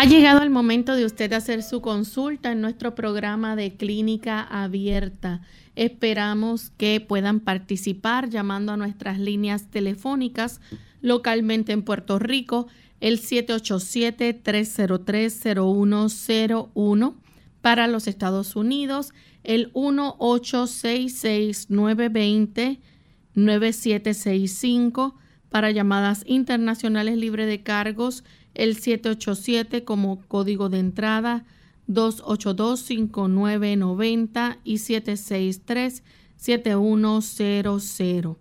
Ha llegado el momento de usted hacer su consulta en nuestro programa de clínica abierta. Esperamos que puedan participar llamando a nuestras líneas telefónicas localmente en Puerto Rico, el 787-303-0101 para los Estados Unidos, el 1866-920-9765 para llamadas internacionales libre de cargos el 787 como código de entrada, 282-5990 y 763-7100.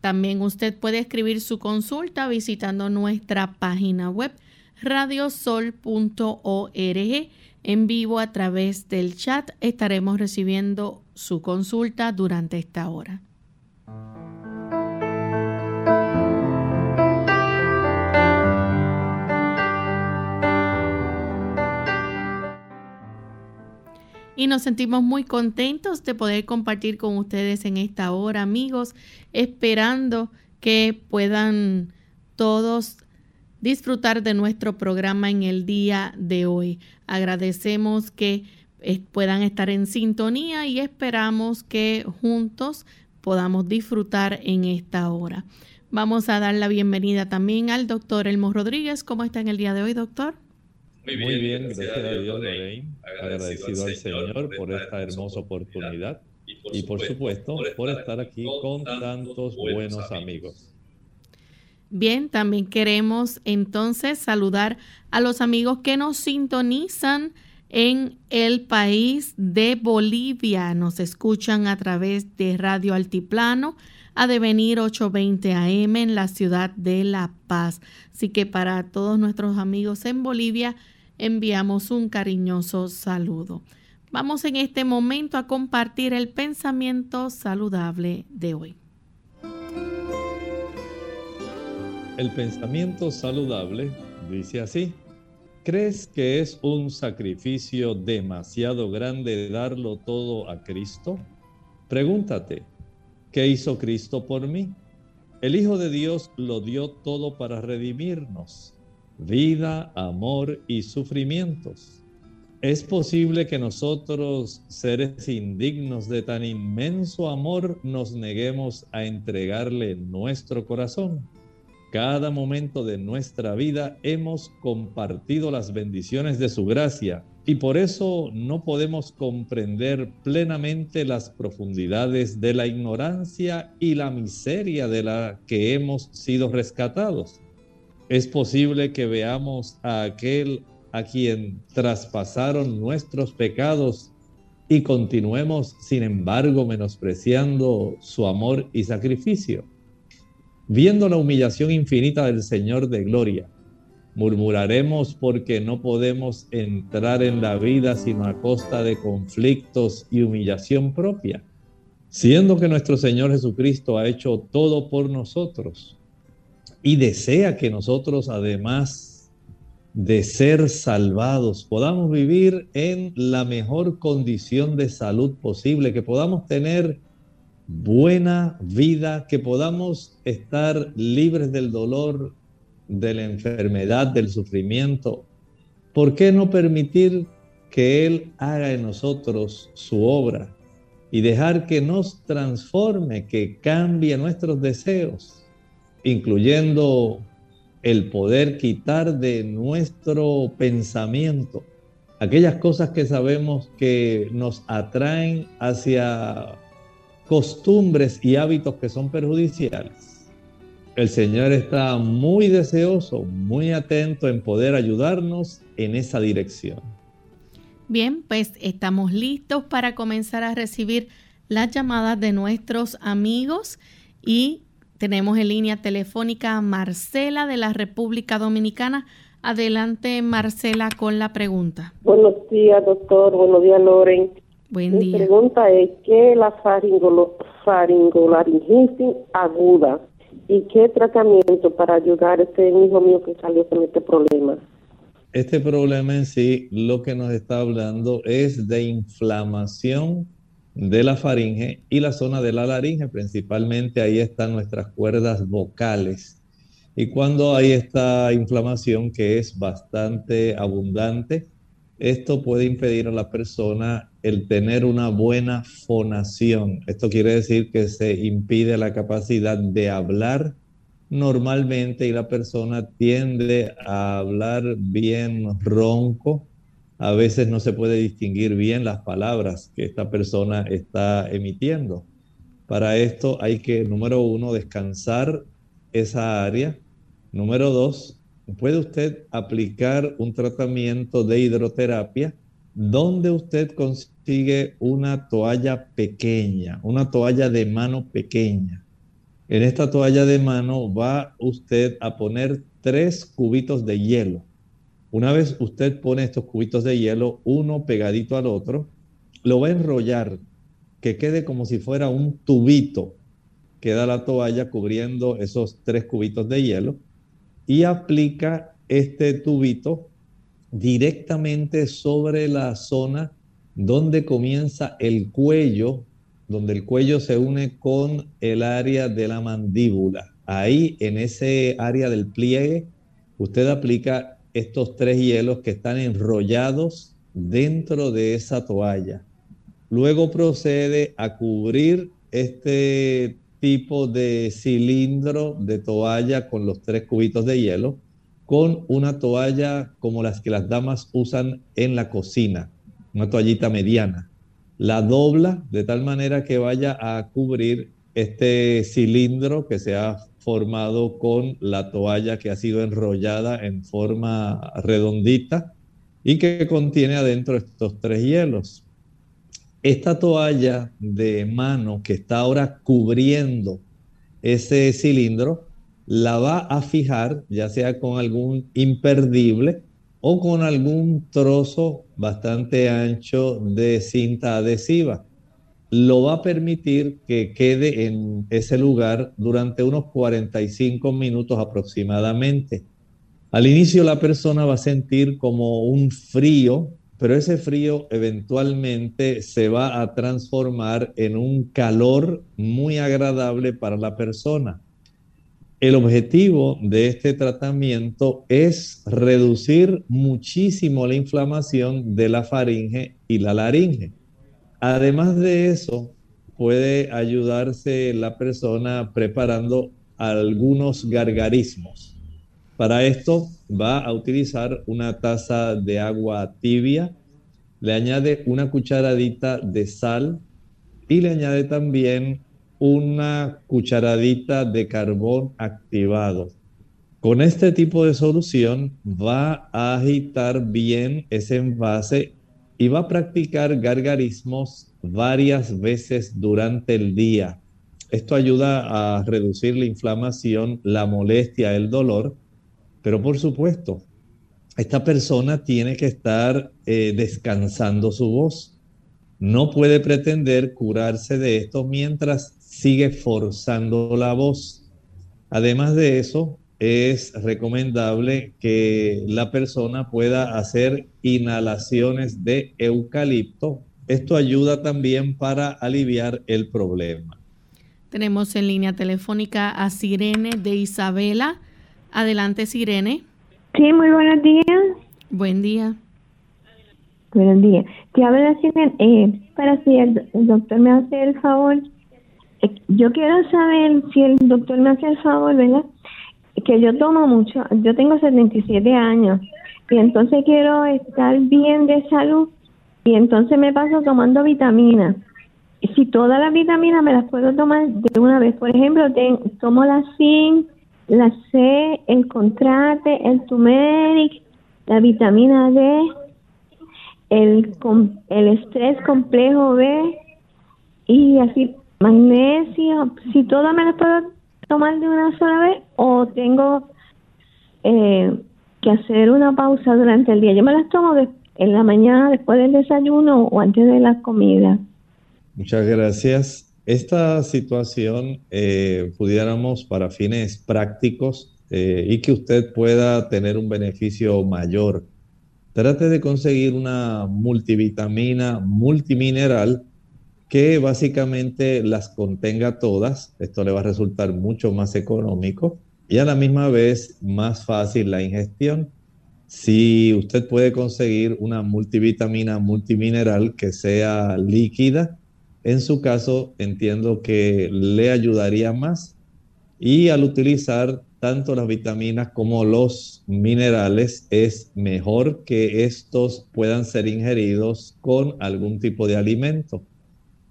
También usted puede escribir su consulta visitando nuestra página web radiosol.org en vivo a través del chat. Estaremos recibiendo su consulta durante esta hora. Y nos sentimos muy contentos de poder compartir con ustedes en esta hora, amigos, esperando que puedan todos disfrutar de nuestro programa en el día de hoy. Agradecemos que eh, puedan estar en sintonía y esperamos que juntos podamos disfrutar en esta hora. Vamos a dar la bienvenida también al doctor Elmo Rodríguez. ¿Cómo está en el día de hoy, doctor? Muy bien, gracias, a Dios, Lorraine. Agradecido al Señor por esta hermosa oportunidad y por supuesto por estar aquí con tantos buenos amigos. Bien, también queremos entonces saludar a los amigos que nos sintonizan en el país de Bolivia. Nos escuchan a través de Radio Altiplano a devenir 820 AM en la ciudad de La Paz. Así que para todos nuestros amigos en Bolivia, enviamos un cariñoso saludo. Vamos en este momento a compartir el pensamiento saludable de hoy. El pensamiento saludable dice así, ¿crees que es un sacrificio demasiado grande darlo todo a Cristo? Pregúntate, ¿qué hizo Cristo por mí? El Hijo de Dios lo dio todo para redimirnos vida, amor y sufrimientos. ¿Es posible que nosotros, seres indignos de tan inmenso amor, nos neguemos a entregarle nuestro corazón? Cada momento de nuestra vida hemos compartido las bendiciones de su gracia y por eso no podemos comprender plenamente las profundidades de la ignorancia y la miseria de la que hemos sido rescatados. Es posible que veamos a aquel a quien traspasaron nuestros pecados y continuemos, sin embargo, menospreciando su amor y sacrificio. Viendo la humillación infinita del Señor de gloria, murmuraremos porque no podemos entrar en la vida sino a costa de conflictos y humillación propia, siendo que nuestro Señor Jesucristo ha hecho todo por nosotros y desea que nosotros, además de ser salvados, podamos vivir en la mejor condición de salud posible, que podamos tener buena vida, que podamos estar libres del dolor, de la enfermedad, del sufrimiento. ¿Por qué no permitir que Él haga en nosotros su obra y dejar que nos transforme, que cambie nuestros deseos? Incluyendo el poder quitar de nuestro pensamiento aquellas cosas que sabemos que nos atraen hacia costumbres y hábitos que son perjudiciales. El Señor está muy deseoso, muy atento en poder ayudarnos en esa dirección. Bien, pues estamos listos para comenzar a recibir las llamadas de nuestros amigos Y tenemos en línea telefónica a Marcela de la República Dominicana. Adelante, Marcela, con la pregunta. Buenos días, doctor. Buenos días, Loren. Buen día. Mi pregunta es, ¿qué es la faringolaringitis aguda? ¿Y qué tratamiento para ayudar a este hijo mío que salió con este problema? Este problema en sí lo que nos está hablando es de inflamación de la faringe y la zona de la laringe, principalmente ahí están nuestras cuerdas vocales. Y cuando hay esta inflamación que es bastante abundante, esto puede impedir a la persona el tener una buena fonación. Esto quiere decir que se impide la capacidad de hablar normalmente y la persona tiende a hablar bien ronco. A veces no se puede distinguir bien las palabras que esta persona está emitiendo. Para esto hay que, número uno, descansar esa área. Número dos, puede usted aplicar un tratamiento de hidroterapia donde usted consigue una toalla pequeña, una toalla de mano pequeña. En esta toalla de mano va usted a poner tres cubitos de hielo. Una vez usted pone estos cubitos de hielo, uno pegadito al otro, lo va a enrollar, que quede como si fuera un tubito. Queda la toalla cubriendo esos tres cubitos de hielo y aplica este tubito directamente sobre la zona donde comienza el cuello, donde el cuello se une con el área de la mandíbula. Ahí, en ese área del pliegue, usted aplica estos tres hielos que están enrollados dentro de esa toalla. Luego procede a cubrir este tipo de cilindro de toalla con los tres cubitos de hielo con una toalla como las que las damas usan en la cocina, una toallita mediana. La dobla de tal manera que vaya a cubrir este cilindro que se ha formado con la toalla que ha sido enrollada en forma redondita y que contiene adentro estos tres hielos. Esta toalla de mano que está ahora cubriendo ese cilindro la va a fijar, ya sea con algún imperdible o con algún trozo bastante ancho de cinta adhesiva. Lo va a permitir que quede en ese lugar durante unos 45 minutos aproximadamente. Al inicio la persona va a sentir como un frío, pero ese frío eventualmente se va a transformar en un calor muy agradable para la persona. El objetivo de este tratamiento es reducir muchísimo la inflamación de la faringe y la laringe. Además de eso, puede ayudarse la persona preparando algunos gargarismos. Para esto va a utilizar una taza de agua tibia, le añade una cucharadita de sal y le añade también una cucharadita de carbón activado. Con este tipo de solución va a agitar bien ese envase y va a practicar gargarismos varias veces durante el día. Esto ayuda a reducir la inflamación, la molestia, el dolor, pero por supuesto, esta persona tiene que estar eh, descansando su voz. No puede pretender curarse de esto mientras sigue forzando la voz. Además de eso, es recomendable que la persona pueda hacer inhalaciones de eucalipto. Esto ayuda también para aliviar el problema. Tenemos en línea telefónica a Sirene de Isabela. Adelante, Sirene. Sí, muy buenos días. Buen día. Buenos días. Te habla Sirene. Eh, para si el doctor me hace el favor yo quiero saber si el doctor me hace el favor, ¿verdad? Que yo tomo mucho, yo tengo 77 años y entonces quiero estar bien de salud y entonces me paso tomando vitaminas. Si todas las vitaminas me las puedo tomar de una vez, por ejemplo, tomo la zinc, la C, el contrate, el turmeric, la vitamina D, el, el estrés complejo B y así magnesio, si todo me lo puedo tomar de una sola vez o tengo eh, que hacer una pausa durante el día. Yo me las tomo en la mañana después del desayuno o antes de la comida. Muchas gracias. Esta situación eh, pudiéramos para fines prácticos eh, y que usted pueda tener un beneficio mayor. Trate de conseguir una multivitamina multimineral que básicamente las contenga todas. Esto le va a resultar mucho más económico y a la misma vez más fácil la ingestión. Si usted puede conseguir una multivitamina multimineral que sea líquida, en su caso entiendo que le ayudaría más. Y al utilizar tanto las vitaminas como los minerales, es mejor que estos puedan ser ingeridos con algún tipo de alimento.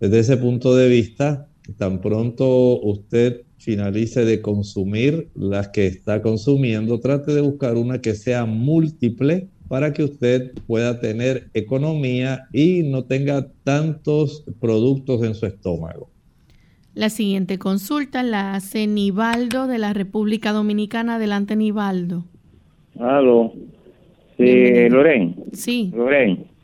Desde ese punto de vista, tan pronto usted finalice de consumir las que está consumiendo, trate de buscar una que sea múltiple para que usted pueda tener economía y no tenga tantos productos en su estómago. La siguiente consulta la hace Nivaldo de la República Dominicana. Adelante, Nivaldo. Aló. Sí, Loren. Sí. Loren.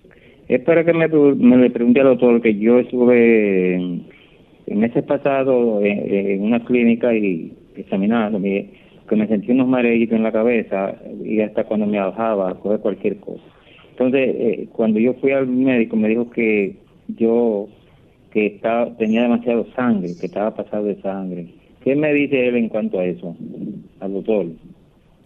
Es para que me, me pregunte al doctor que yo estuve en, meses pasados en, una clínica y examinándome, que me sentí unos mareos en la cabeza y hasta cuando me bajaba a coger cualquier cosa. Entonces, eh, cuando yo fui al médico me dijo que yo que estaba, tenía demasiado sangre, que estaba pasado de sangre. ¿Qué me dice él en cuanto a eso, al doctor?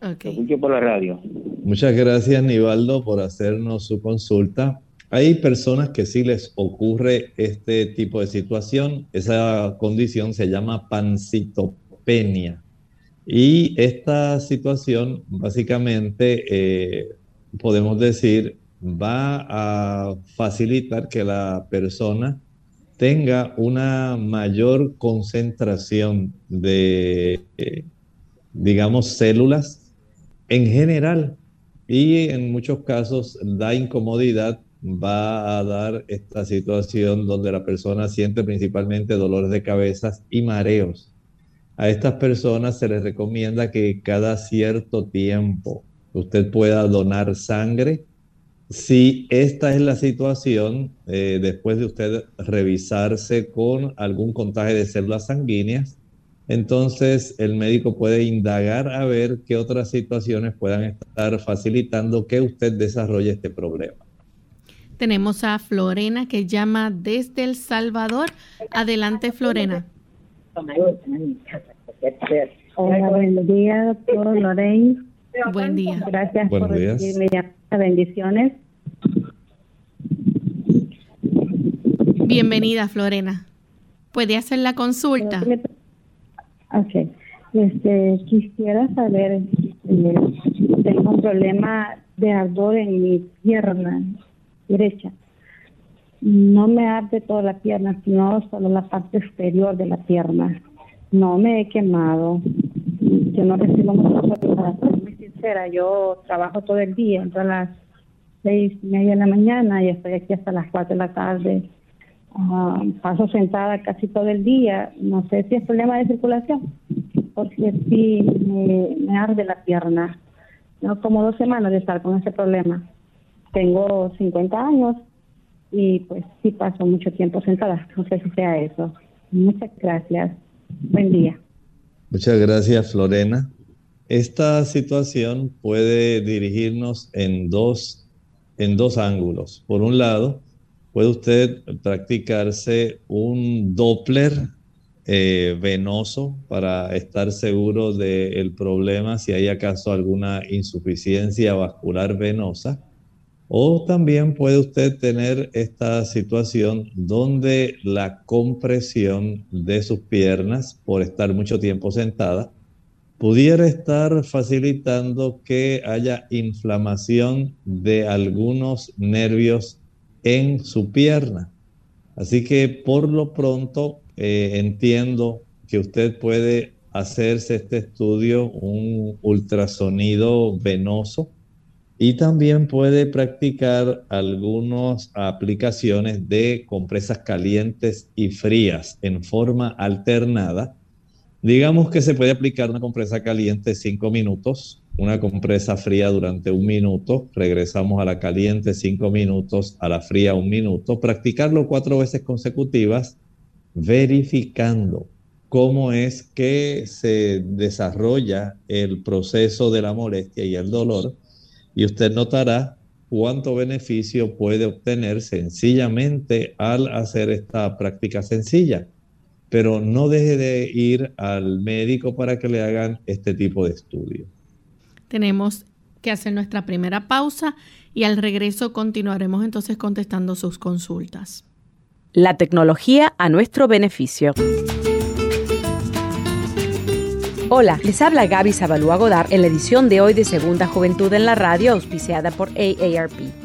Okay. Lo escucho por la radio. Muchas gracias, Nivaldo, por hacernos su consulta. Hay personas que sí les ocurre este tipo de situación. Esa condición se llama pancitopenia. Y esta situación básicamente eh, podemos decir va a facilitar que la persona tenga una mayor concentración de, digamos, células en general y en muchos casos da incomodidad va a dar esta situación donde la persona siente principalmente dolores de cabeza y mareos. A estas personas se les recomienda que cada cierto tiempo usted pueda donar sangre. Si esta es la situación, eh, después de usted revisarse con algún contagio de células sanguíneas, entonces el médico puede indagar a ver qué otras situaciones puedan estar facilitando que usted desarrolle este problema. Tenemos a Florena que llama desde El Salvador. Adelante, Florena. Hola, buen día, doctor Lorraine. Buen día. Gracias por recibirme. Bendiciones. Bienvenida, Florena. ¿Puede hacer la consulta? Ok. Este, quisiera saber, eh, tengo un problema de ardor en mi pierna derecha. No me arde toda la pierna, sino solo la parte exterior de la pierna. No me he quemado. Yo no recibo mucha para ser muy sincera. Yo trabajo todo el día, entro a las seis y media de la mañana y estoy aquí hasta las cuatro de la tarde. Ah, paso sentada casi todo el día. No sé si es problema de circulación, porque sí me, arde la pierna. Tengo como dos semanas de estar con ese problema. Tengo 50 años y pues sí paso mucho tiempo sentada. No sé si sea eso. Muchas gracias. Buen día. Muchas gracias, Florena. Esta situación puede dirigirnos en dos, en dos ángulos. Por un lado, puede usted practicarse un Doppler eh, venoso para estar seguro del problema si hay acaso alguna insuficiencia vascular venosa. O también puede usted tener esta situación donde la compresión de sus piernas por estar mucho tiempo sentada pudiera estar facilitando que haya inflamación de algunos nervios en su pierna. Así que por lo pronto eh, entiendo que usted puede hacerse este estudio, un ultrasonido venoso, Y también puede practicar algunas aplicaciones de compresas calientes y frías en forma alternada. Digamos que se puede aplicar una compresa caliente 5 minutos, una compresa fría durante un minuto, regresamos a la caliente 5 minutos, a la fría un minuto, practicarlo cuatro veces consecutivas, verificando cómo es que se desarrolla el proceso de la molestia y el dolor y usted notará cuánto beneficio puede obtener sencillamente al hacer esta práctica sencilla. Pero no deje de ir al médico para que le hagan este tipo de estudio. Tenemos que hacer nuestra primera pausa y al regreso continuaremos entonces contestando sus consultas. La tecnología a nuestro beneficio. Hola, les habla Gaby Zabalúa Godard en la edición de hoy de Segunda Juventud en la Radio, auspiciada por AARP.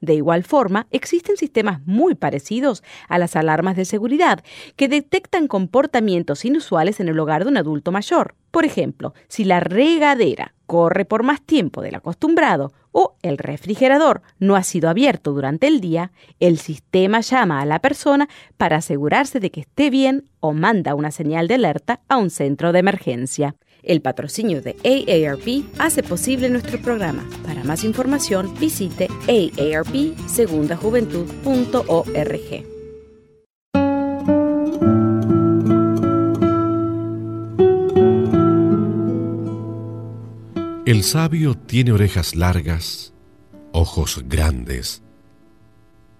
De igual forma, existen sistemas muy parecidos a las alarmas de seguridad que detectan comportamientos inusuales en el hogar de un adulto mayor. Por ejemplo, si la regadera corre por más tiempo del acostumbrado o el refrigerador no ha sido abierto durante el día, el sistema llama a la persona para asegurarse de que esté bien o manda una señal de alerta a un centro de emergencia. El patrocinio de AARP hace posible nuestro programa. Para más información visite aarpsegundajuventud.org. El sabio tiene orejas largas, ojos grandes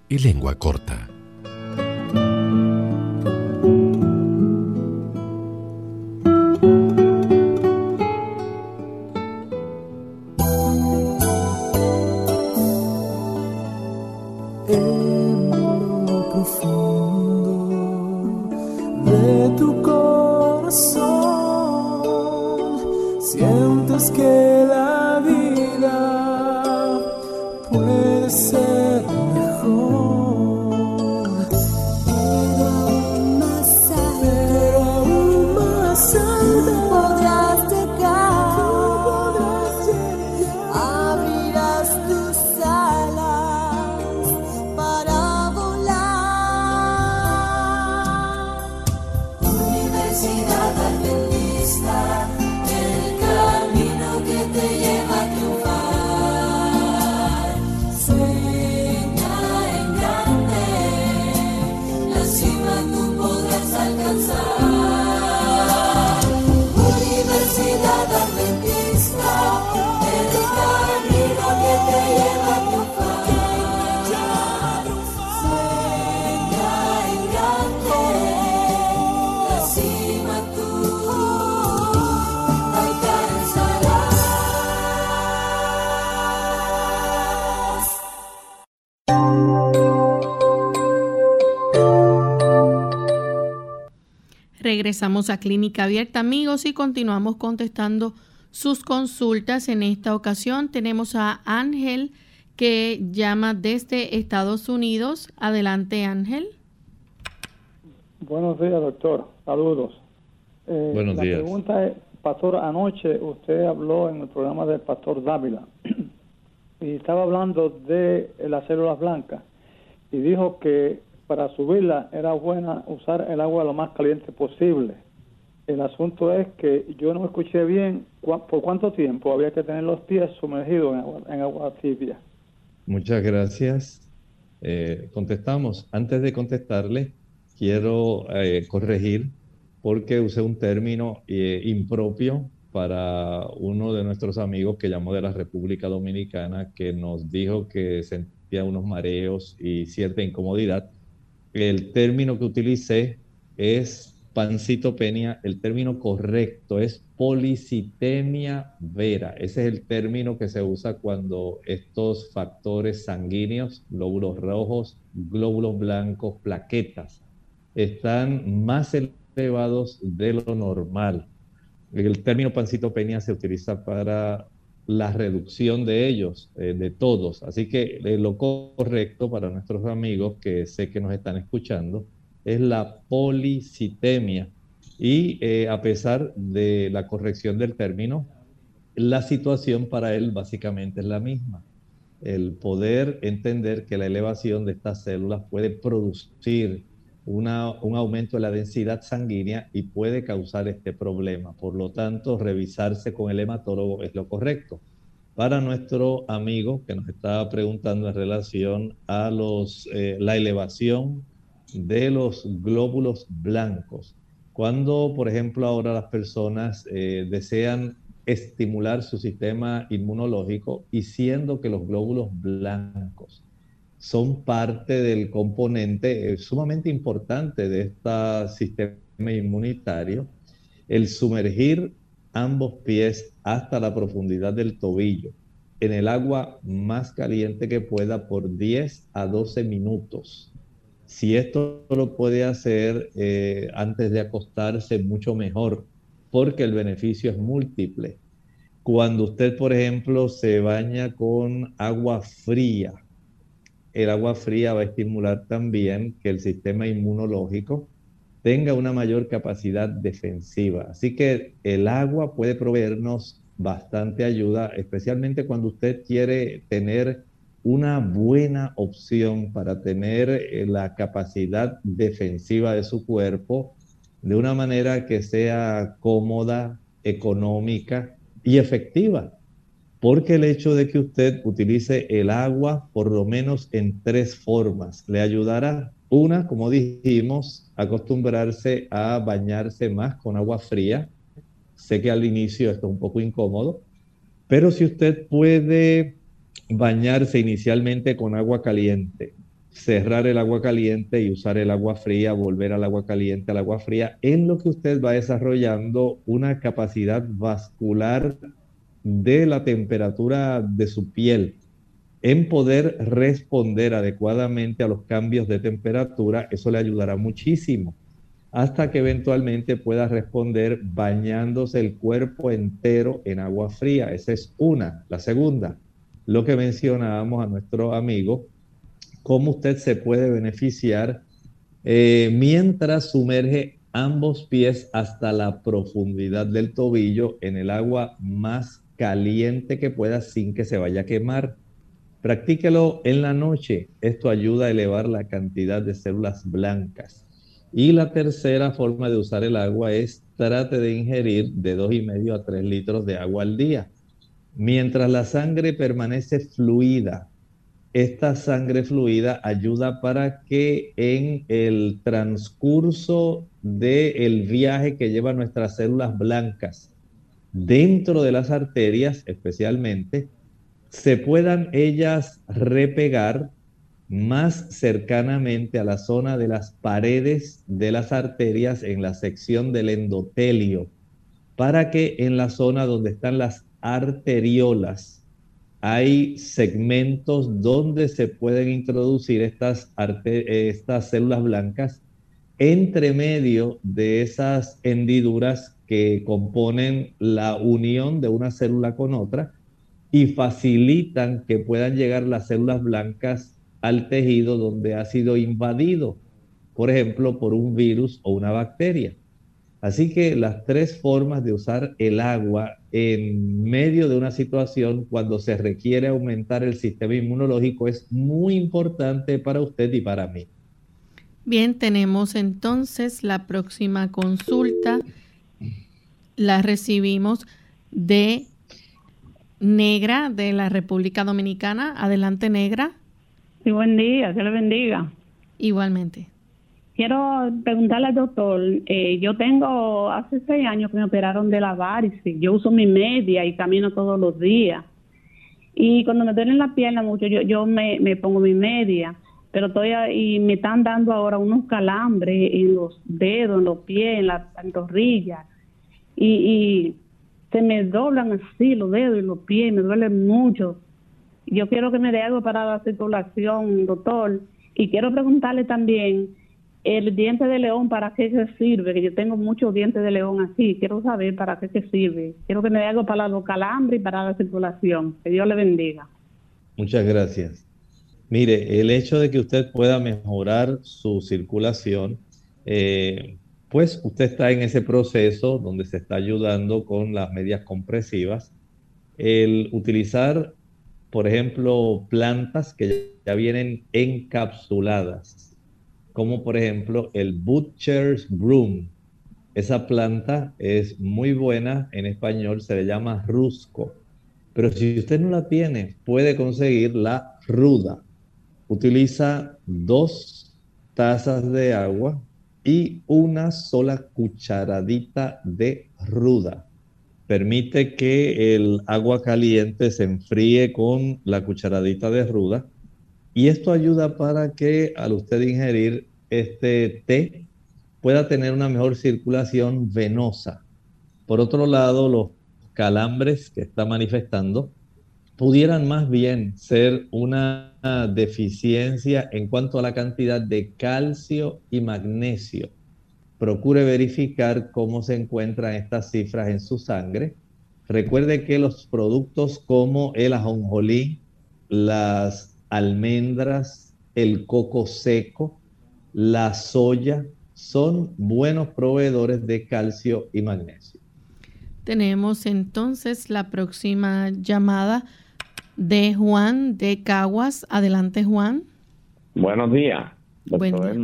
y lengua corta. Regresamos a Clínica Abierta, amigos, y continuamos contestando sus consultas. En esta ocasión tenemos a Ángel que llama desde Estados Unidos. Adelante, Ángel. Buenos días, doctor. Saludos. Eh, Buenos días. La pregunta es, Pastor, anoche usted habló en el programa del Pastor Dávila y estaba hablando de las células blancas y dijo que para subirla era buena usar el agua lo más caliente posible. El asunto es que yo no escuché bien por cuánto tiempo había que tener los pies sumergidos en agua, tibia. Muchas gracias. Eh, contestamos. Antes de contestarle, quiero eh, corregir porque usé un término eh, impropio para uno de nuestros amigos que llamó de la República Dominicana, que nos dijo que sentía unos mareos y cierta incomodidad. El término que utilicé es pancitopenia, el término correcto es policitemia vera. Ese es el término que se usa cuando estos factores sanguíneos, glóbulos rojos, glóbulos blancos, plaquetas, están más elevados de lo normal. El término pancitopenia se utiliza para la reducción de ellos, eh, de todos. Así que eh, lo correcto para nuestros amigos que sé que nos están escuchando es la policitemia. Y eh, a pesar de la corrección del término, la situación para él básicamente es la misma. El poder entender que la elevación de estas células puede producir un aumento de la densidad sanguínea y puede causar este problema. Por lo tanto, revisarse con el hematólogo es lo correcto. Para nuestro amigo que nos estaba preguntando en relación a los, eh, la elevación de los glóbulos blancos, cuando, por ejemplo, ahora las personas eh, desean estimular su sistema inmunológico y siendo que los glóbulos blancos son parte del componente sumamente importante de este sistema inmunitario, el sumergir ambos pies hasta la profundidad del tobillo en el agua más caliente que pueda por 10 a 12 minutos. Si esto lo puede hacer eh, antes de acostarse, mucho mejor, porque el beneficio es múltiple. Cuando usted, por ejemplo, se baña con agua fría, el agua fría va a estimular también que el sistema inmunológico tenga una mayor capacidad defensiva. Así que el agua puede proveernos bastante ayuda, especialmente cuando usted quiere tener una buena opción para tener eh, la capacidad defensiva de su cuerpo de una manera que sea cómoda, económica y efectiva porque el hecho de que usted utilice el agua por lo menos en tres formas le ayudará. Una, como dijimos, acostumbrarse a bañarse más con agua fría. Sé que al inicio esto es un poco incómodo, pero si usted puede bañarse inicialmente con agua caliente, cerrar el agua caliente y usar el agua fría, volver al agua caliente, al agua fría, en lo que usted va desarrollando una capacidad vascular de la temperatura de su piel en poder responder adecuadamente a los cambios de temperatura, eso le ayudará muchísimo hasta que eventualmente pueda responder bañándose el cuerpo entero en agua fría. Esa es una. La segunda, lo que mencionábamos a nuestro amigo, cómo usted se puede beneficiar eh, mientras sumerge ambos pies hasta la profundidad del tobillo en el agua más caliente que pueda sin que se vaya a quemar. Practíquelo en la noche. Esto ayuda a elevar la cantidad de células blancas. Y la tercera forma de usar el agua es trate de ingerir de dos y medio a 3 litros de agua al día. Mientras la sangre permanece fluida, esta sangre fluida ayuda para que en el transcurso del viaje que lleva nuestras células blancas dentro de las arterias especialmente, se puedan ellas repegar más cercanamente a la zona de las paredes de las arterias en la sección del endotelio, para que en la zona donde están las arteriolas hay segmentos donde se pueden introducir estas, células blancas entre medio de esas hendiduras que componen la unión de una célula con otra y facilitan que puedan llegar las células blancas al tejido donde ha sido invadido, por ejemplo, por un virus o una bacteria. Así que las tres formas de usar el agua en medio de una situación cuando se requiere aumentar el sistema inmunológico es muy importante para usted y para mí. Bien, tenemos entonces la próxima consulta la recibimos de Negra de la República Dominicana. Adelante, Negra. Sí, buen día, Dios le bendiga. Igualmente. quiero preguntarle al doctor, eh, yo tengo hace seis años que me operaron de la varices, yo uso mi media y camino todos los días. Y cuando me duelen la pierna mucho, yo, yo me, me pongo mi media, pero estoy y me están dando ahora unos calambres en los dedos, en los pies, en las pantorrillas. Y, y se me doblan así los dedos y los pies, me duelen mucho. Yo quiero que me dé algo para la circulación, doctor. Y quiero preguntarle también, el diente de león, ¿para qué sirve? Que yo tengo muchos dientes de león así. Quiero saber para qué sirve. Quiero que me dé algo para los calambres y para la circulación. Que Dios le bendiga. Muchas gracias. Mire, el hecho de que usted pueda mejorar su circulación, eh, pues usted está en ese proceso donde se está ayudando con las medias compresivas. El utilizar, por ejemplo, plantas que ya vienen encapsuladas como por ejemplo el Butcher's Broom. Esa planta es muy buena, en español se le llama rusco. Pero si usted no la tiene, puede conseguir la ruda. Utiliza dos tazas de agua y una sola cucharadita de ruda. Permite que el agua caliente se enfríe con la cucharadita de ruda y esto ayuda para que al usted ingerir este té pueda tener una mejor circulación venosa. Por otro lado, los calambres que está manifestando pudieran más bien ser una deficiencia en cuanto a la cantidad de calcio y magnesio. Procure verificar cómo se encuentran estas cifras en su sangre. Recuerde que los productos como el ajonjolí, las almendras, el coco seco, la soya, son buenos proveedores de calcio y magnesio. Tenemos entonces la próxima llamada de Juan de Caguas. Adelante, Juan. Buenos días, doctor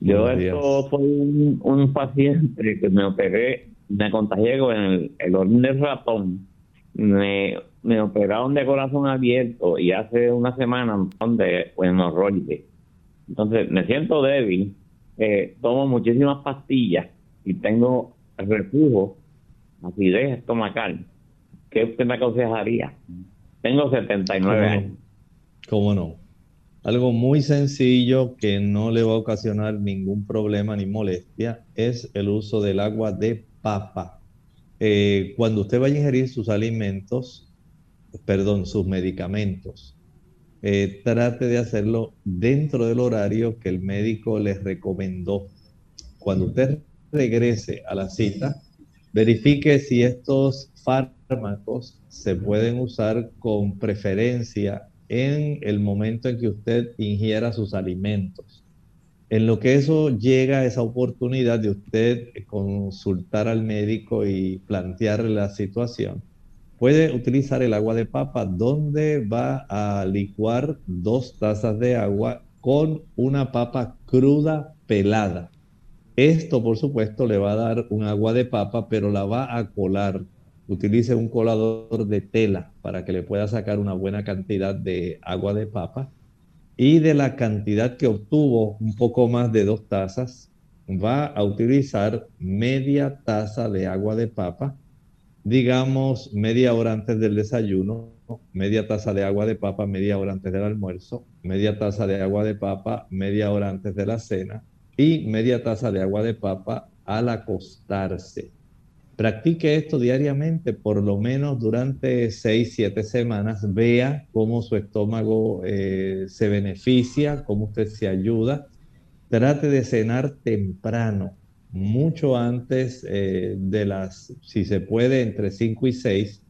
yo esto, soy un, paciente que me operé, me contagié con el, el de ratón. Me me operaron de corazón abierto y hace una semana de hemorroides. Entonces me siento débil, eh, tomo muchísimas pastillas y tengo reflujo, acidez estomacal. ¿Qué usted me aconsejaría? Tengo 79 años. ¿Cómo no? Algo muy sencillo que no le va a ocasionar ningún problema ni molestia es el uso del agua de papa. Eh, cuando usted vaya a ingerir sus alimentos, perdón, sus medicamentos. Eh, trate de hacerlo dentro del horario que el médico les recomendó. Cuando usted regrese a la cita, verifique si estos fármacos se pueden usar con preferencia en el momento en que usted ingiera sus alimentos. En lo que eso llega a esa oportunidad de usted consultar al médico y plantearle la situación, Puede utilizar el agua de papa donde va a licuar dos tazas de agua con una papa cruda pelada. Esto, por supuesto, le va a dar un agua de papa, pero la va a colar. Utilice un colador de tela para que le pueda sacar una buena cantidad de agua de papa. Y de la cantidad que obtuvo, un poco más de dos tazas, va a utilizar media taza de agua de papa digamos, media hora antes del desayuno, media taza de agua de papa, media hora antes del almuerzo, media taza de agua de papa, media hora antes de la cena y media taza de agua de papa al acostarse. Practique esto diariamente, por lo menos durante 6, 7 semanas. Vea cómo su estómago eh, se beneficia, cómo usted se ayuda. Trate de cenar temprano mucho antes eh, de las, si se puede, entre 5 y 6,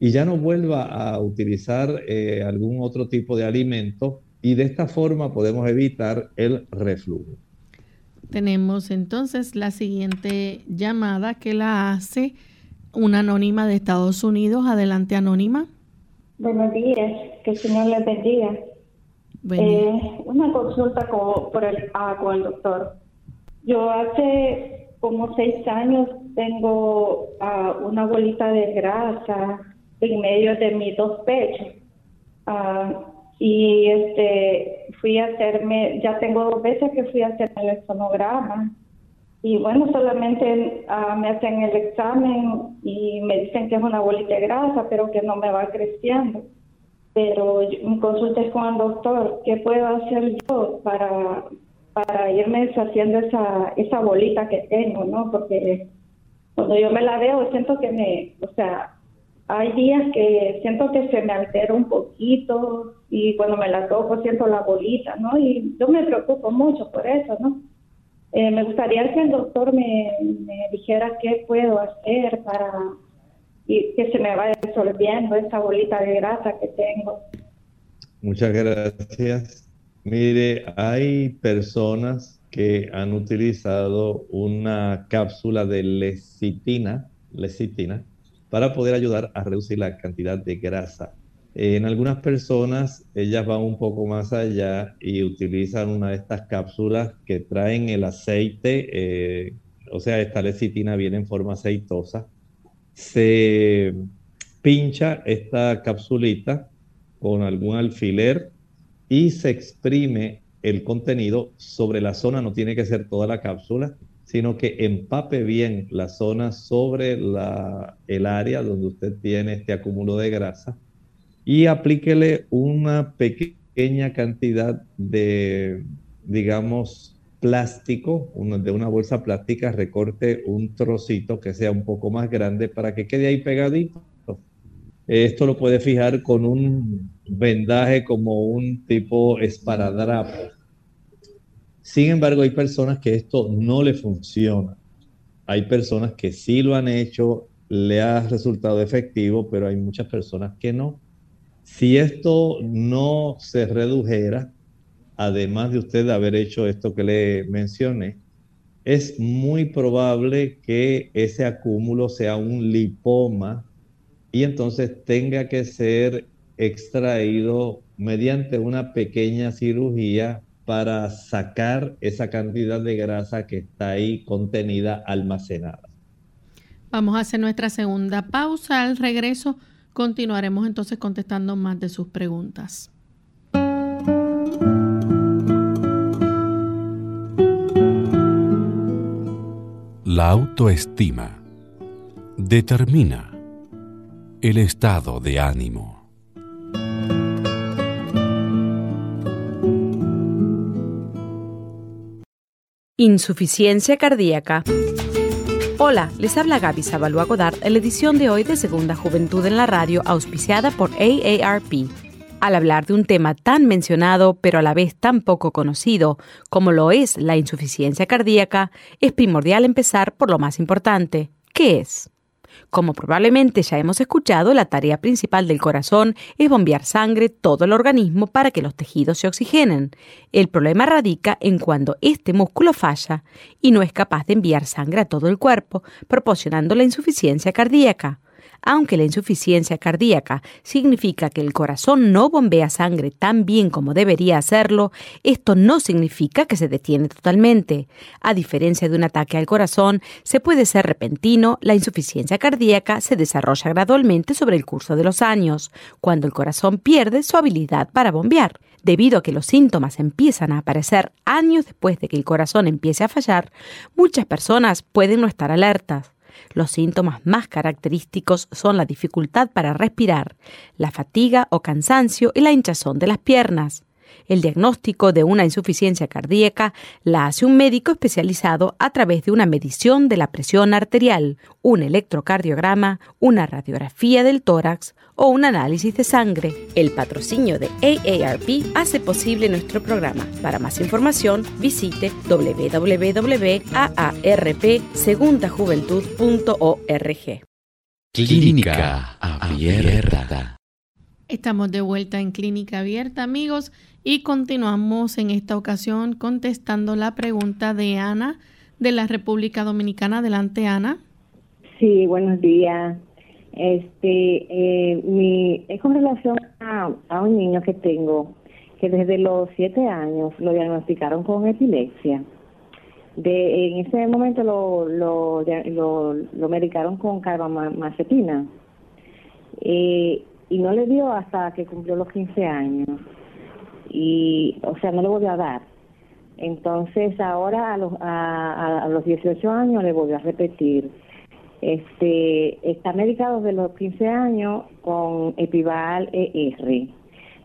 y ya no vuelva a utilizar eh, algún otro tipo de alimento y de esta forma podemos evitar el reflujo. Tenemos entonces la siguiente llamada que la hace una anónima de Estados Unidos. Adelante, anónima. Buenos días, que el Señor les bendiga. Eh, una consulta con, por el, ah, con el doctor. Yo hace como seis años tengo uh, una bolita de grasa en medio de mis dos pechos. Uh, y este fui a hacerme, ya tengo dos veces que fui a hacerme el sonograma y bueno, solamente ah, me hacen el examen y me dicen que es una bolita grasa, pero que no me va creciendo. Pero mi consulta es con el doctor, ¿qué puedo hacer yo para, para irme deshaciendo esa, esa bolita que tengo, no? Porque cuando yo me la veo siento que me, o sea, hay días que siento que se me altera un poquito y cuando me la toco siento la bolita, ¿no? Y yo me preocupo mucho por eso, ¿no? Eh, me gustaría que el doctor me, dijera qué puedo hacer para y que se me vaya resolviendo esa bolita de grasa que tengo. Muchas gracias. Mire, hay personas que han utilizado una cápsula de lecitina, lecitina para poder ayudar a reducir la cantidad de grasa. En algunas personas, ellas van un poco más allá y utilizan una de estas cápsulas que traen el aceite, eh, o sea, esta lecitina viene en forma aceitosa. Se pincha esta capsulita con algún alfiler y se exprime el contenido sobre la zona, no tiene que ser toda la cápsula, sino que empape bien la zona sobre el área donde usted tiene este acúmulo de grasa y aplíquele una pequeña cantidad de, digamos, plástico, de una bolsa plástica, recorte un trocito que sea un poco más grande para que quede ahí pegadito. Esto lo puede fijar con un vendaje como un tipo esparadrapo sin embargo, hay personas que esto no le funciona. Hay personas que sí lo han hecho, le ha resultado efectivo, pero hay muchas personas que no. Si esto no se redujera, además de usted haber hecho esto que le mencioné, es muy probable que ese acúmulo sea un lipoma y entonces tenga que ser extraído mediante una pequeña cirugía para sacar esa cantidad de grasa que está ahí contenida, almacenada. Vamos a hacer nuestra segunda pausa. Al regreso continuaremos entonces contestando más de sus preguntas. La autoestima determina el estado de ánimo. Insuficiencia cardíaca. Hola, les habla Gaby Zabalúa Godard en la edición de hoy de Segunda Juventud en la Radio, auspiciada por AARP. Al hablar de un tema tan mencionado, pero a la vez tan poco conocido como lo es la insuficiencia cardíaca, es primordial empezar por lo más importante. ¿Qué es? Como probablemente ya hemos escuchado, la tarea principal del corazón es bombear sangre todo el organismo para que los tejidos se oxigenen. El problema radica en cuando este músculo falla y no es capaz de enviar sangre a todo el cuerpo, proporcionando la insuficiencia cardíaca. Aunque la insuficiencia cardíaca significa que el corazón no bombea sangre tan bien como debería hacerlo, esto no significa que se detiene totalmente. A diferencia de un ataque al corazón, se puede ser repentino, la insuficiencia cardíaca se desarrolla gradualmente sobre el curso de los años, cuando el corazón pierde su habilidad para bombear. Debido a que los síntomas empiezan a aparecer años después de que el corazón empiece a fallar, muchas personas pueden no estar alertas. Los síntomas más característicos son la dificultad para respirar, la fatiga o cansancio y la hinchazón de las piernas. El diagnóstico de una insuficiencia cardíaca la hace un médico especializado a través de una medición de la presión arterial, un electrocardiograma, una radiografía del tórax o un análisis de sangre. El patrocinio de AARP hace posible nuestro programa. Para más información, visite www.aarpsegundajuventud.org. Clínica Abierta. Estamos de vuelta en Clínica Abierta, amigos, y continuamos en esta ocasión contestando la pregunta de Ana de la República Dominicana. Adelante, Ana. Sí, buenos días. Este, eh, mi, es con relación a, un niño que tengo que desde los siete años lo diagnosticaron con epilepsia. De, en ese momento lo, lo, lo, lo medicaron con carbamazepina eh, y no le dio hasta que cumplió los 15 años. y, o sea, no le volvió a dar. Entonces ahora a los, a, a los 18 años le volvió a repetir. Este, está medicado desde los 15 años con Epival ER.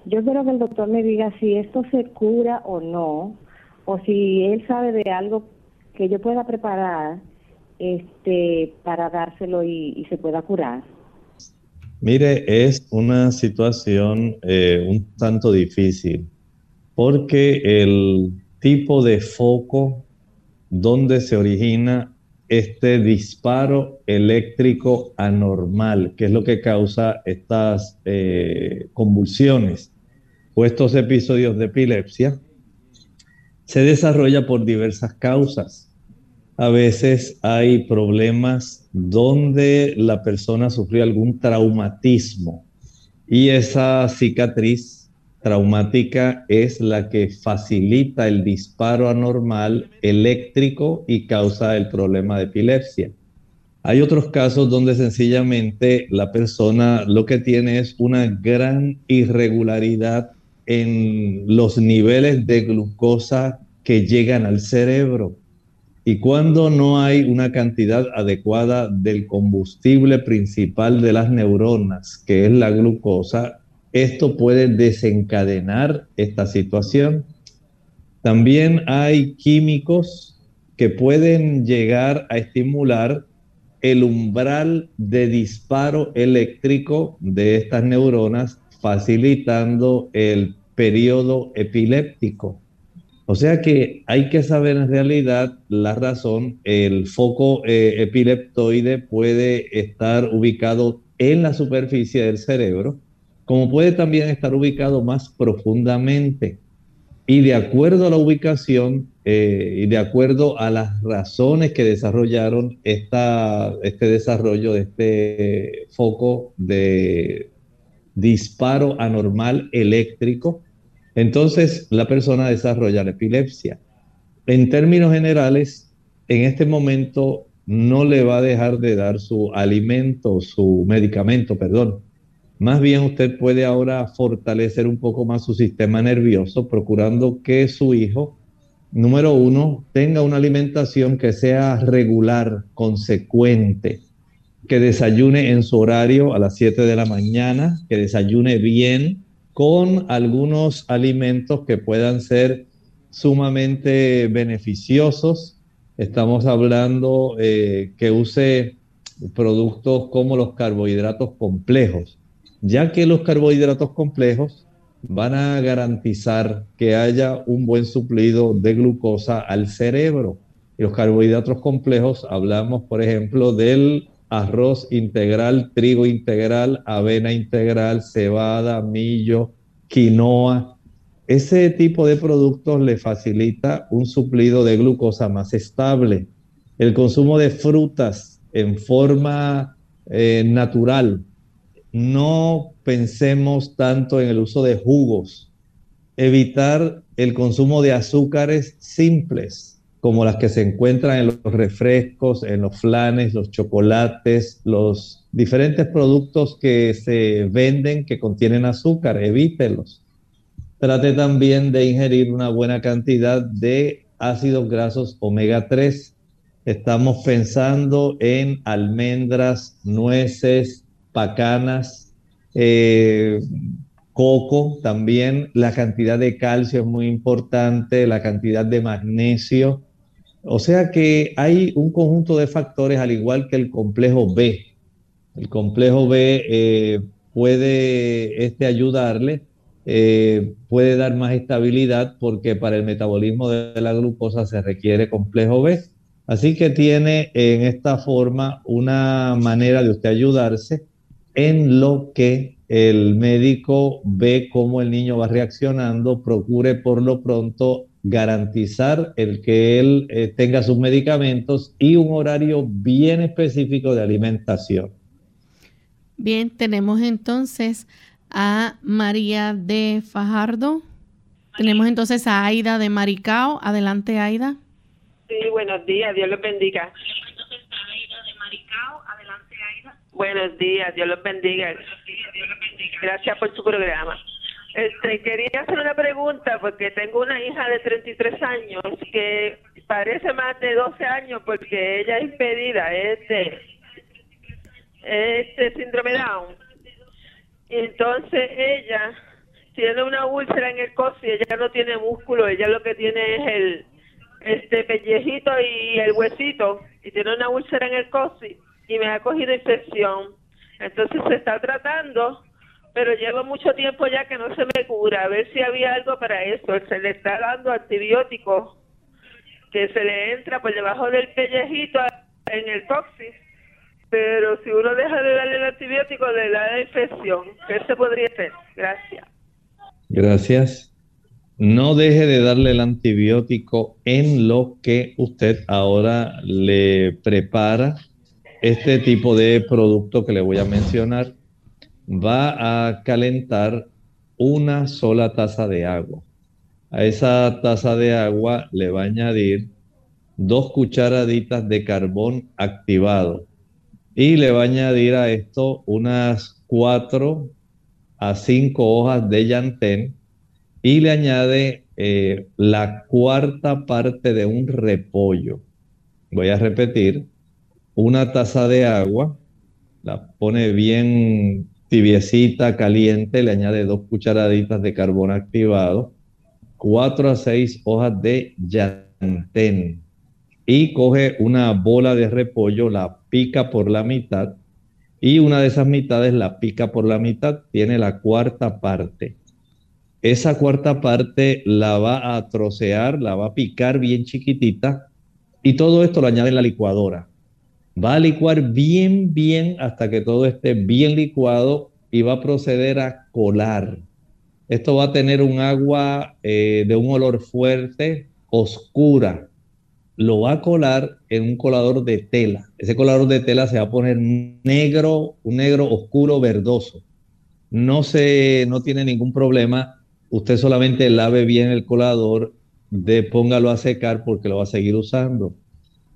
Yo quiero que el doctor me diga si esto se cura o no, o si él sabe de algo que yo pueda preparar este, para dárselo y, se pueda curar. Mire, es una situación eh, un tanto difícil porque el tipo de foco donde se origina este disparo eléctrico anormal, que es lo que causa estas eh, convulsiones o estos episodios de epilepsia, se desarrolla por diversas causas. A veces hay problemas donde la persona sufrió algún traumatismo y esa cicatriz traumática es la que facilita el disparo anormal eléctrico y causa el problema de epilepsia. Hay otros casos donde sencillamente la persona lo que tiene es una gran irregularidad en los niveles de glucosa que llegan al cerebro. Y cuando no hay una cantidad adecuada del combustible principal de las neuronas, que es la glucosa, esto puede desencadenar esta situación. También hay químicos que pueden llegar a estimular el umbral de disparo eléctrico de estas neuronas, facilitando el periodo epiléptico. O sea que hay que saber en realidad la razón. El foco eh, epileptoide puede estar ubicado en la superficie del cerebro, como puede también estar ubicado más profundamente. Y de acuerdo a la ubicación eh, y de acuerdo a las razones que desarrollaron esta, este desarrollo de este foco de disparo anormal eléctrico, entonces la persona desarrolla la epilepsia. En términos generales, en este momento no le va a dejar de dar su alimento, su medicamento, perdón. Más bien usted puede ahora fortalecer un poco más su sistema nervioso, procurando que su hijo, número uno, tenga una alimentación que sea regular, consecuente, que desayune en su horario a las 7 de la mañana, que desayune bien, con algunos alimentos que puedan ser sumamente beneficiosos. Estamos hablando eh, que use productos como los carbohidratos complejos, ya que los carbohidratos complejos van a garantizar que haya un buen suplido de glucosa al cerebro. Los carbohidratos complejos, hablamos, por ejemplo, del arroz integral, trigo integral, avena integral, cebada, millo, quinoa. Ese tipo de productos le facilita un suplido de glucosa más estable. El consumo de frutas en forma eh, natural. No pensemos tanto en el uso de jugos. Evitar el consumo de azúcares simples como las que se encuentran en los refrescos, en los flanes, los chocolates, los diferentes productos que se venden que contienen azúcar, evítelos. Trate también de ingerir una buena cantidad de ácidos grasos omega 3. Estamos pensando en almendras, nueces, pacanas, eh, coco también. La cantidad de calcio es muy importante, la cantidad de magnesio o sea que hay un conjunto de factores al igual que el complejo B. El complejo B eh, puede este, ayudarle, eh, puede dar más estabilidad porque para el metabolismo de la glucosa se requiere complejo B. Así que tiene en esta forma una manera de usted ayudarse en lo que el médico ve cómo el niño va reaccionando, procure por lo pronto garantizar el que él eh, tenga sus medicamentos y un horario bien específico de alimentación. Bien, tenemos entonces a María de Fajardo. Tenemos entonces a Aida de Maricao. Adelante, Aida. Sí, buenos días, Dios los bendiga. Buenos días, Dios los bendiga. Gracias por su programa. Este, quería hacer una pregunta porque tengo una hija de 33 años que parece más de 12 años porque ella es impedida, es de, este síndrome Down. Entonces ella tiene una úlcera en el coxis, ella no tiene músculo, ella lo que tiene es el este pellejito y el huesito y tiene una úlcera en el coxis y me ha cogido infección. Entonces se está tratando pero llevo mucho tiempo ya que no se me cura. A ver si había algo para eso. Se le está dando antibióticos que se le entra por debajo del pellejito en el coxis. Pero si uno deja de darle el antibiótico, le da la infección. ¿Qué se podría hacer? Gracias. Gracias. No deje de darle el antibiótico en lo que usted ahora le prepara este tipo de producto que le voy a mencionar va a calentar una sola taza de agua. A esa taza de agua le va a añadir dos cucharaditas de carbón activado y le va a añadir a esto unas cuatro a cinco hojas de llantén y le añade eh, la cuarta parte de un repollo. Voy a repetir, una taza de agua, la pone bien tibiecita, caliente, le añade dos cucharaditas de carbón activado, cuatro a seis hojas de llantén y coge una bola de repollo, la pica por la mitad y una de esas mitades la pica por la mitad, tiene la cuarta parte. Esa cuarta parte la va a trocear, la va a picar bien chiquitita y todo esto lo añade en la licuadora. Va a licuar bien, bien hasta que todo esté bien licuado y va a proceder a colar. Esto va a tener un agua eh, de un olor fuerte, oscura. Lo va a colar en un colador de tela. Ese colador de tela se va a poner negro, un negro oscuro verdoso. No se, no tiene ningún problema. Usted solamente lave bien el colador, de, póngalo a secar porque lo va a seguir usando.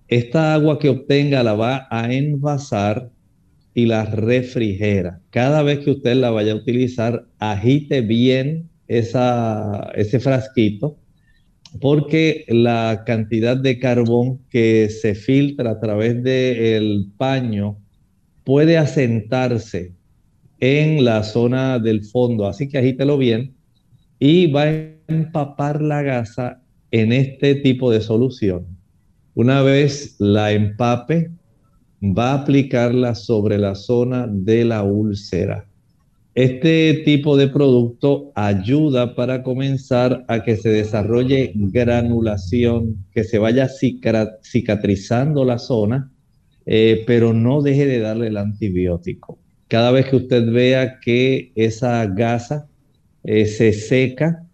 Esta agua que obtenga la va a envasar y la refrigera. Cada vez que usted la vaya a utilizar, agite bien esa, ese frasquito porque la cantidad de carbón que se filtra a través del paño puede asentarse en la zona del fondo. Así que agítelo bien y va a empapar la gasa en este tipo de solución. Una vez la empape, va a aplicarla sobre la zona de la úlcera. Este tipo de producto ayuda para comenzar a que se desarrolle granulación, que se vaya cicatrizando la zona, eh, pero no deje de darle el antibiótico. Cada vez que usted vea que esa gasa eh, se seca,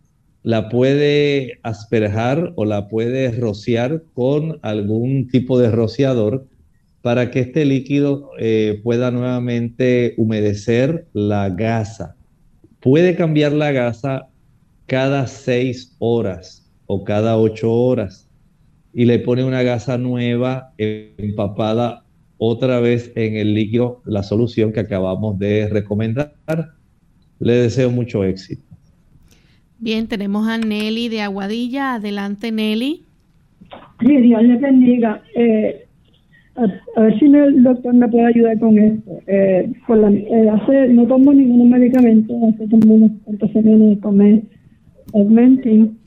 la puede asperjar o la puede rociar con algún tipo de rociador para que este líquido eh, pueda nuevamente humedecer la gasa. Puede cambiar la gasa cada seis horas o cada ocho horas y le pone una gasa nueva empapada otra vez en el líquido, la solución que acabamos de recomendar. Le deseo mucho éxito. Bien, tenemos a Nelly de Aguadilla. Adelante, Nelly. Sí, Dios le bendiga. Eh, a, ver si el doctor me puede ayudar con esto. Eh, eh, hace, no tomo ningún medicamento, hace como unos cuantos semanas tomé Augmentin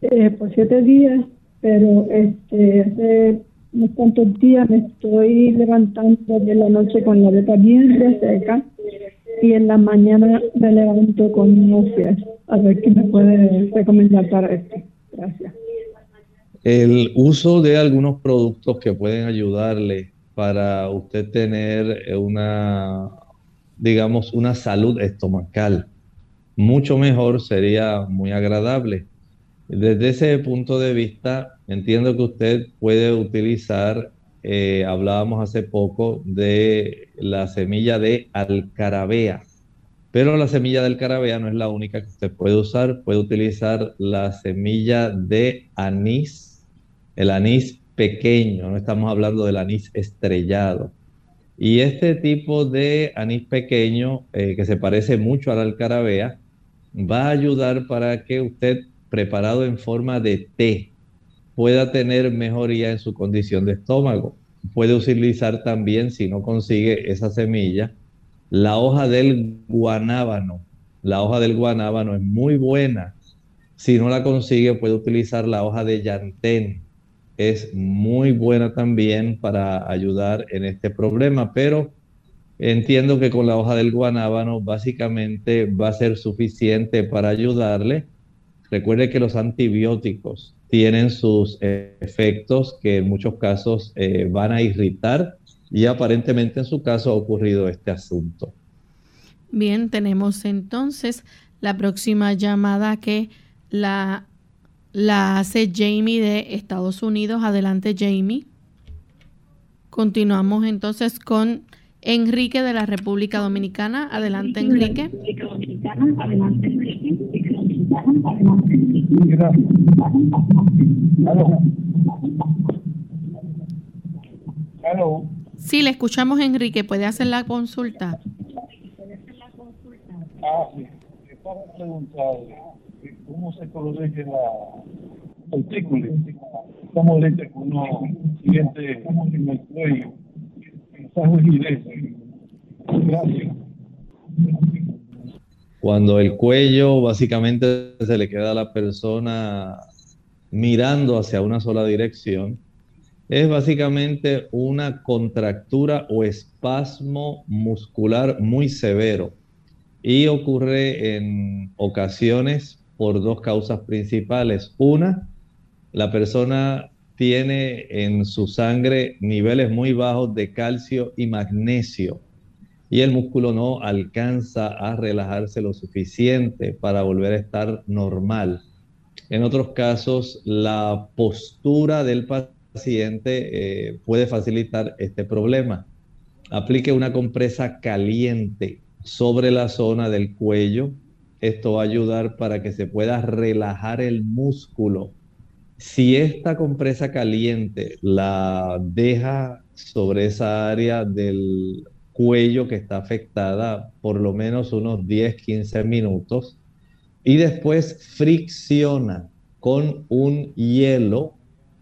eh, por siete días, pero este hace unos cuantos días me estoy levantando de la noche con la boca bien reseca y en la mañana me levanto con náuseas. A ver qué me puede recomendar para esto. Gracias. El uso de algunos productos que pueden ayudarle para usted tener una, digamos, una salud estomacal mucho mejor sería muy agradable. Desde ese punto de vista, entiendo que usted puede utilizar, eh, hablábamos hace poco de la semilla de alcarabea, pero la semilla del carabea no es la única que usted puede usar. Puede utilizar la semilla de anís el anís pequeño, no estamos hablando del anís estrellado. Y este tipo de anís pequeño, eh, que se parece mucho al alcarabea, va a ayudar para que usted, preparado en forma de té, pueda tener mejoría en su condición de estómago. Puede utilizar también, si no consigue esa semilla, la hoja del guanábano. La hoja del guanábano es muy buena. Si no la consigue, puede utilizar la hoja de llantén. Es muy buena también para ayudar en este problema, pero entiendo que con la hoja del guanábano básicamente va a ser suficiente para ayudarle. Recuerde que los antibióticos tienen sus efectos que en muchos casos eh, van a irritar y aparentemente en su caso ha ocurrido este asunto. Bien, tenemos entonces la próxima llamada que la, la hace Jamie de Estados Unidos. Adelante, Jamie. Continuamos entonces con Enrique de la República Dominicana. Adelante, Enrique. Adelante, Enrique. Sí, le escuchamos, Enrique. ¿Puede hacer la consulta? Ah, sí. Para preguntar cómo se corrige la artículo, cómo le que uno siente en el cuello, esa rigidez. Gracias cuando el cuello básicamente se le queda a la persona mirando hacia una sola dirección, es básicamente una contractura o espasmo muscular muy severo y ocurre en ocasiones por dos causas principales. Una, la persona tiene en su sangre niveles muy bajos de calcio y magnesio y el músculo no alcanza a relajarse lo suficiente para volver a estar normal. En otros casos, la postura del paciente eh, puede facilitar este problema. Aplique una compresa caliente sobre la zona del cuello. Esto va a ayudar para que se pueda relajar el músculo. Si esta compresa caliente la deja sobre esa área del cuello que está afectada por lo menos unos 10, 15 minutos y después fricciona con un hielo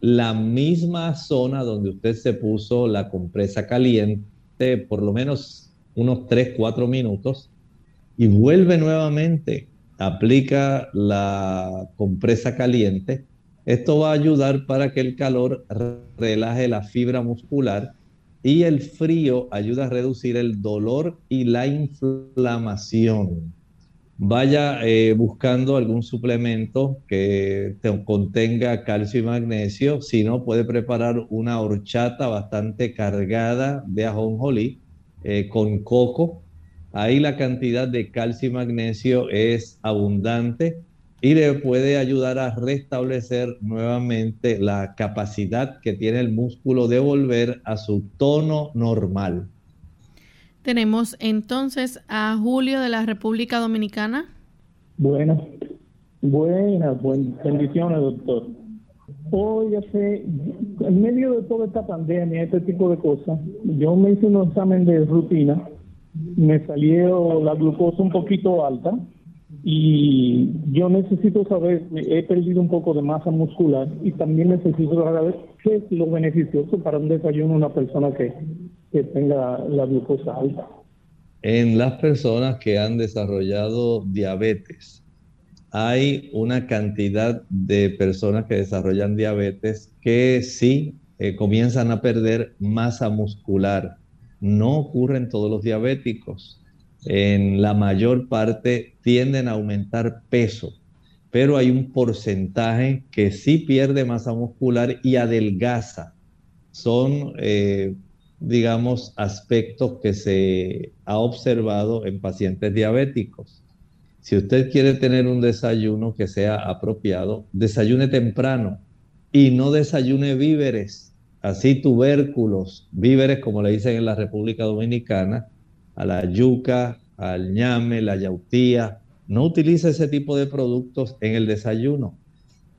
la misma zona donde usted se puso la compresa caliente por lo menos unos 3, 4 minutos y vuelve nuevamente, aplica la compresa caliente. Esto va a ayudar para que el calor relaje la fibra muscular y el frío ayuda a reducir el dolor y la inflamación. Vaya eh, buscando algún suplemento que contenga calcio y magnesio. Si no, puede preparar una horchata bastante cargada de ajonjolí eh, con coco. Ahí la cantidad de calcio y magnesio es abundante y le puede ayudar a restablecer nuevamente la capacidad que tiene el músculo de volver a su tono normal. Tenemos entonces a Julio de la República Dominicana. Buenas, buenas, buenas bendiciones, doctor. Hoy, hace, en medio de toda esta pandemia, este tipo de cosas, yo me hice un examen de rutina, me salió la glucosa un poquito alta, y yo necesito saber, he perdido un poco de masa muscular y también necesito saber qué es lo beneficioso para un desayuno una persona que, que tenga la glucosa alta. En las personas que han desarrollado diabetes, hay una cantidad de personas que desarrollan diabetes que sí eh, comienzan a perder masa muscular. No ocurre en todos los diabéticos en la mayor parte tienden a aumentar peso, pero hay un porcentaje que sí pierde masa muscular y adelgaza. Son, eh, digamos, aspectos que se ha observado en pacientes diabéticos. Si usted quiere tener un desayuno que sea apropiado, desayune temprano y no desayune víveres, así tubérculos, víveres como le dicen en la República Dominicana, a la yuca, al ñame, la yautía. No utilice ese tipo de productos en el desayuno.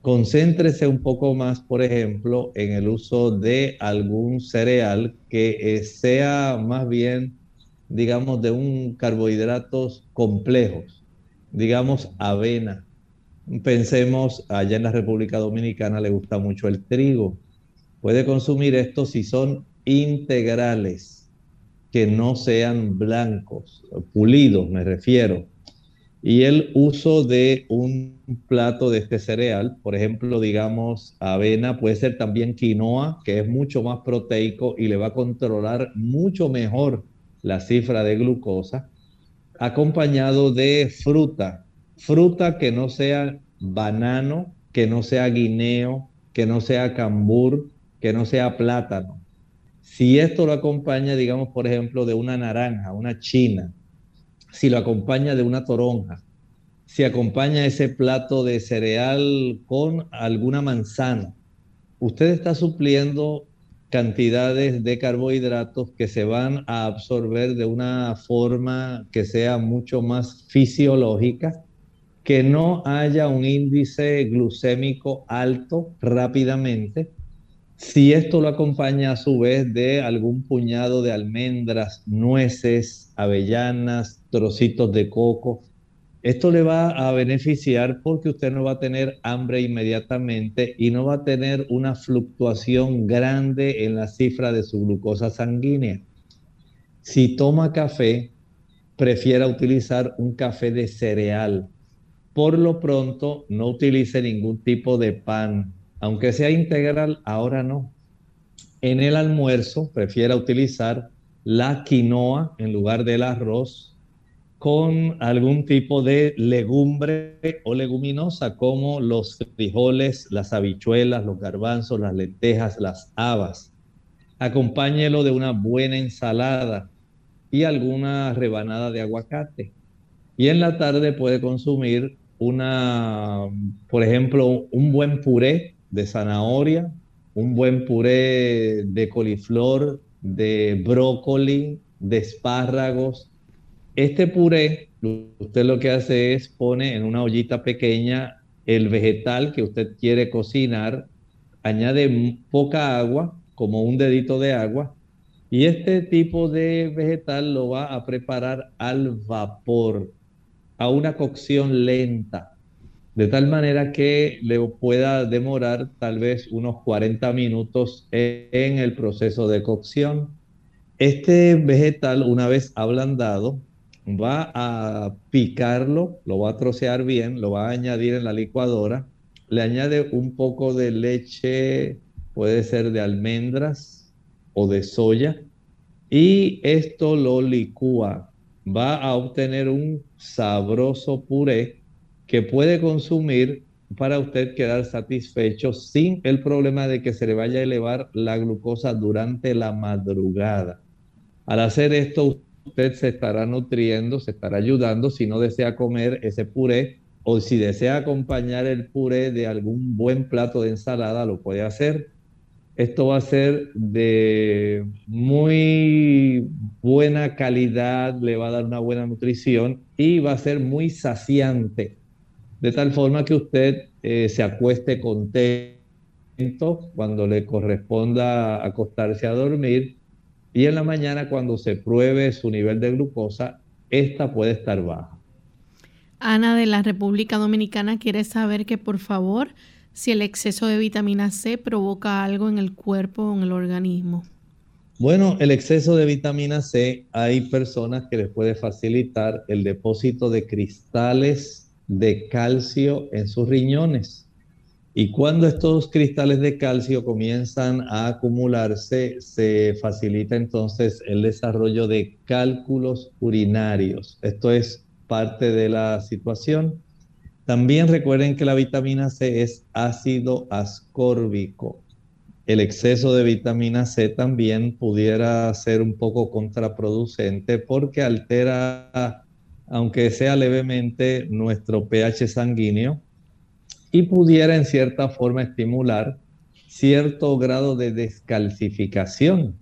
Concéntrese un poco más, por ejemplo, en el uso de algún cereal que eh, sea más bien, digamos, de un carbohidratos complejos. digamos, avena. Pensemos, allá en la República Dominicana le gusta mucho el trigo. Puede consumir esto si son integrales, que no sean blancos, pulidos me refiero. Y el uso de un plato de este cereal, por ejemplo, digamos, avena, puede ser también quinoa, que es mucho más proteico y le va a controlar mucho mejor la cifra de glucosa, acompañado de fruta, fruta que no sea banano, que no sea guineo, que no sea cambur, que no sea plátano. Si esto lo acompaña, digamos, por ejemplo, de una naranja, una china, si lo acompaña de una toronja, si acompaña ese plato de cereal con alguna manzana, usted está supliendo cantidades de carbohidratos que se van a absorber de una forma que sea mucho más fisiológica, que no haya un índice glucémico alto rápidamente. Si esto lo acompaña a su vez de algún puñado de almendras, nueces, avellanas, trocitos de coco, esto le va a beneficiar porque usted no va a tener hambre inmediatamente y no va a tener una fluctuación grande en la cifra de su glucosa sanguínea. Si toma café, prefiera utilizar un café de cereal. Por lo pronto, no utilice ningún tipo de pan, aunque sea integral, ahora no. En el almuerzo, prefiera utilizar la quinoa en lugar del arroz con algún tipo de legumbre o leguminosa como los frijoles, las habichuelas, los garbanzos, las lentejas, las habas. Acompáñelo de una buena ensalada y alguna rebanada de aguacate. Y en la tarde puede consumir una, por ejemplo, un buen puré de zanahoria, un buen puré de coliflor, de brócoli, de espárragos, este puré, usted lo que hace es pone en una ollita pequeña el vegetal que usted quiere cocinar, añade poca agua, como un dedito de agua, y este tipo de vegetal lo va a preparar al vapor, a una cocción lenta, de tal manera que le pueda demorar tal vez unos 40 minutos en el proceso de cocción. Este vegetal, una vez ablandado, va a picarlo, lo va a trocear bien, lo va a añadir en la licuadora, le añade un poco de leche, puede ser de almendras o de soya, y esto lo licúa. Va a obtener un sabroso puré que puede consumir para usted quedar satisfecho sin el problema de que se le vaya a elevar la glucosa durante la madrugada. Al hacer esto, usted se estará nutriendo, se estará ayudando si no desea comer ese puré o si desea acompañar el puré de algún buen plato de ensalada, lo puede hacer. Esto va a ser de muy buena calidad, le va a dar una buena nutrición y va a ser muy saciante, de tal forma que usted eh, se acueste contento cuando le corresponda acostarse a dormir y en la mañana cuando se pruebe su nivel de glucosa, esta puede estar baja. Ana de la República Dominicana quiere saber que por favor, si el exceso de vitamina C provoca algo en el cuerpo o en el organismo. Bueno, el exceso de vitamina C, hay personas que les puede facilitar el depósito de cristales de calcio en sus riñones. Y cuando estos cristales de calcio comienzan a acumularse, se facilita entonces el desarrollo de cálculos urinarios. Esto es parte de la situación. También recuerden que la vitamina C es ácido ascórbico. El exceso de vitamina C también pudiera ser un poco contraproducente porque altera, aunque sea levemente, nuestro pH sanguíneo y pudiera en cierta forma estimular cierto grado de descalcificación,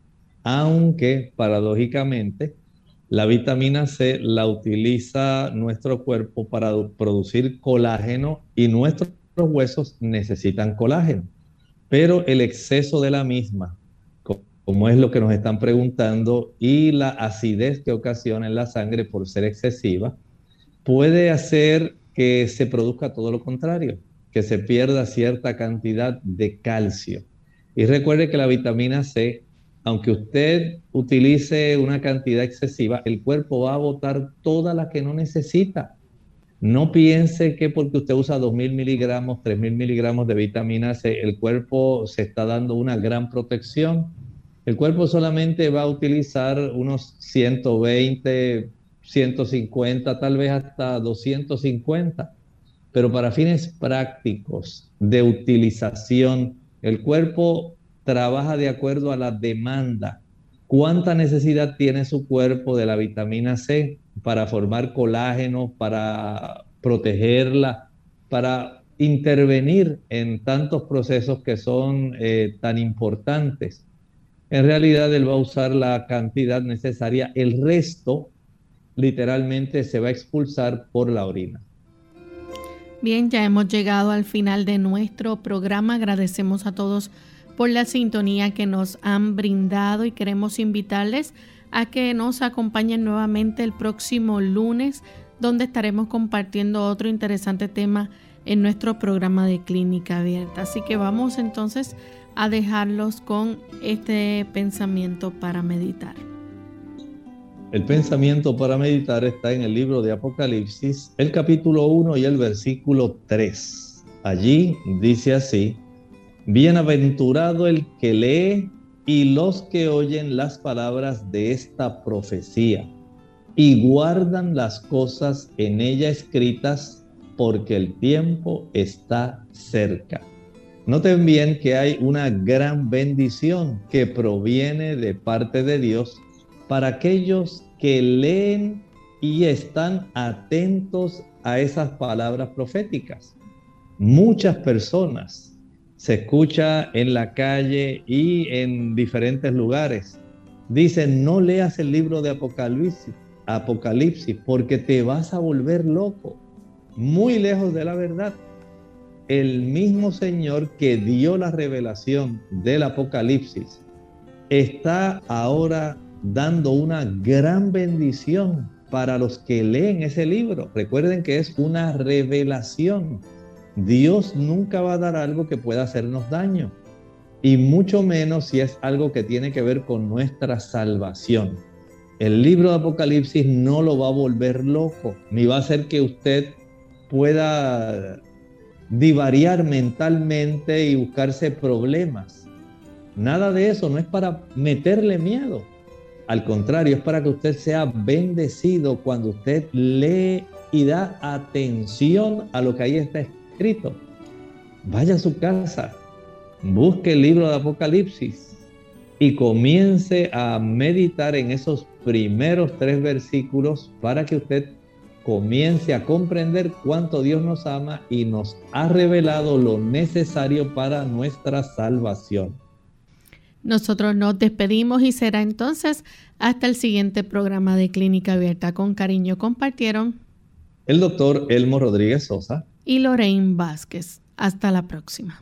aunque paradójicamente la vitamina C la utiliza nuestro cuerpo para producir colágeno y nuestros huesos necesitan colágeno, pero el exceso de la misma, como es lo que nos están preguntando, y la acidez que ocasiona en la sangre por ser excesiva, puede hacer que se produzca todo lo contrario, que se pierda cierta cantidad de calcio. Y recuerde que la vitamina C, aunque usted utilice una cantidad excesiva, el cuerpo va a botar toda la que no necesita. No piense que porque usted usa 2.000 miligramos, 3.000 miligramos de vitamina C, el cuerpo se está dando una gran protección. El cuerpo solamente va a utilizar unos 120, 150, tal vez hasta 250. Pero para fines prácticos de utilización, el cuerpo trabaja de acuerdo a la demanda. ¿Cuánta necesidad tiene su cuerpo de la vitamina C para formar colágeno, para protegerla, para intervenir en tantos procesos que son eh, tan importantes? En realidad él va a usar la cantidad necesaria, el resto literalmente se va a expulsar por la orina. Bien, ya hemos llegado al final de nuestro programa. Agradecemos a todos por la sintonía que nos han brindado y queremos invitarles a que nos acompañen nuevamente el próximo lunes donde estaremos compartiendo otro interesante tema en nuestro programa de clínica abierta. Así que vamos entonces a dejarlos con este pensamiento para meditar. El pensamiento para meditar está en el libro de Apocalipsis, el capítulo 1 y el versículo 3. Allí dice así, Bienaventurado el que lee y los que oyen las palabras de esta profecía y guardan las cosas en ella escritas porque el tiempo está cerca. Noten bien que hay una gran bendición que proviene de parte de Dios para aquellos que leen y están atentos a esas palabras proféticas. Muchas personas se escucha en la calle y en diferentes lugares. Dicen, no leas el libro de Apocalipsis, Apocalipsis, porque te vas a volver loco, muy lejos de la verdad. El mismo Señor que dio la revelación del Apocalipsis está ahora dando una gran bendición para los que leen ese libro. Recuerden que es una revelación. Dios nunca va a dar algo que pueda hacernos daño, y mucho menos si es algo que tiene que ver con nuestra salvación. El libro de Apocalipsis no lo va a volver loco, ni va a hacer que usted pueda divariar mentalmente y buscarse problemas. Nada de eso, no es para meterle miedo. Al contrario, es para que usted sea bendecido cuando usted lee y da atención a lo que ahí está escrito. Vaya a su casa, busque el libro de Apocalipsis y comience a meditar en esos primeros tres versículos para que usted comience a comprender cuánto Dios nos ama y nos ha revelado lo necesario para nuestra salvación. Nosotros nos despedimos y será entonces hasta el siguiente programa de Clínica Abierta. Con cariño compartieron el doctor Elmo Rodríguez Sosa y Lorraine Vázquez. Hasta la próxima.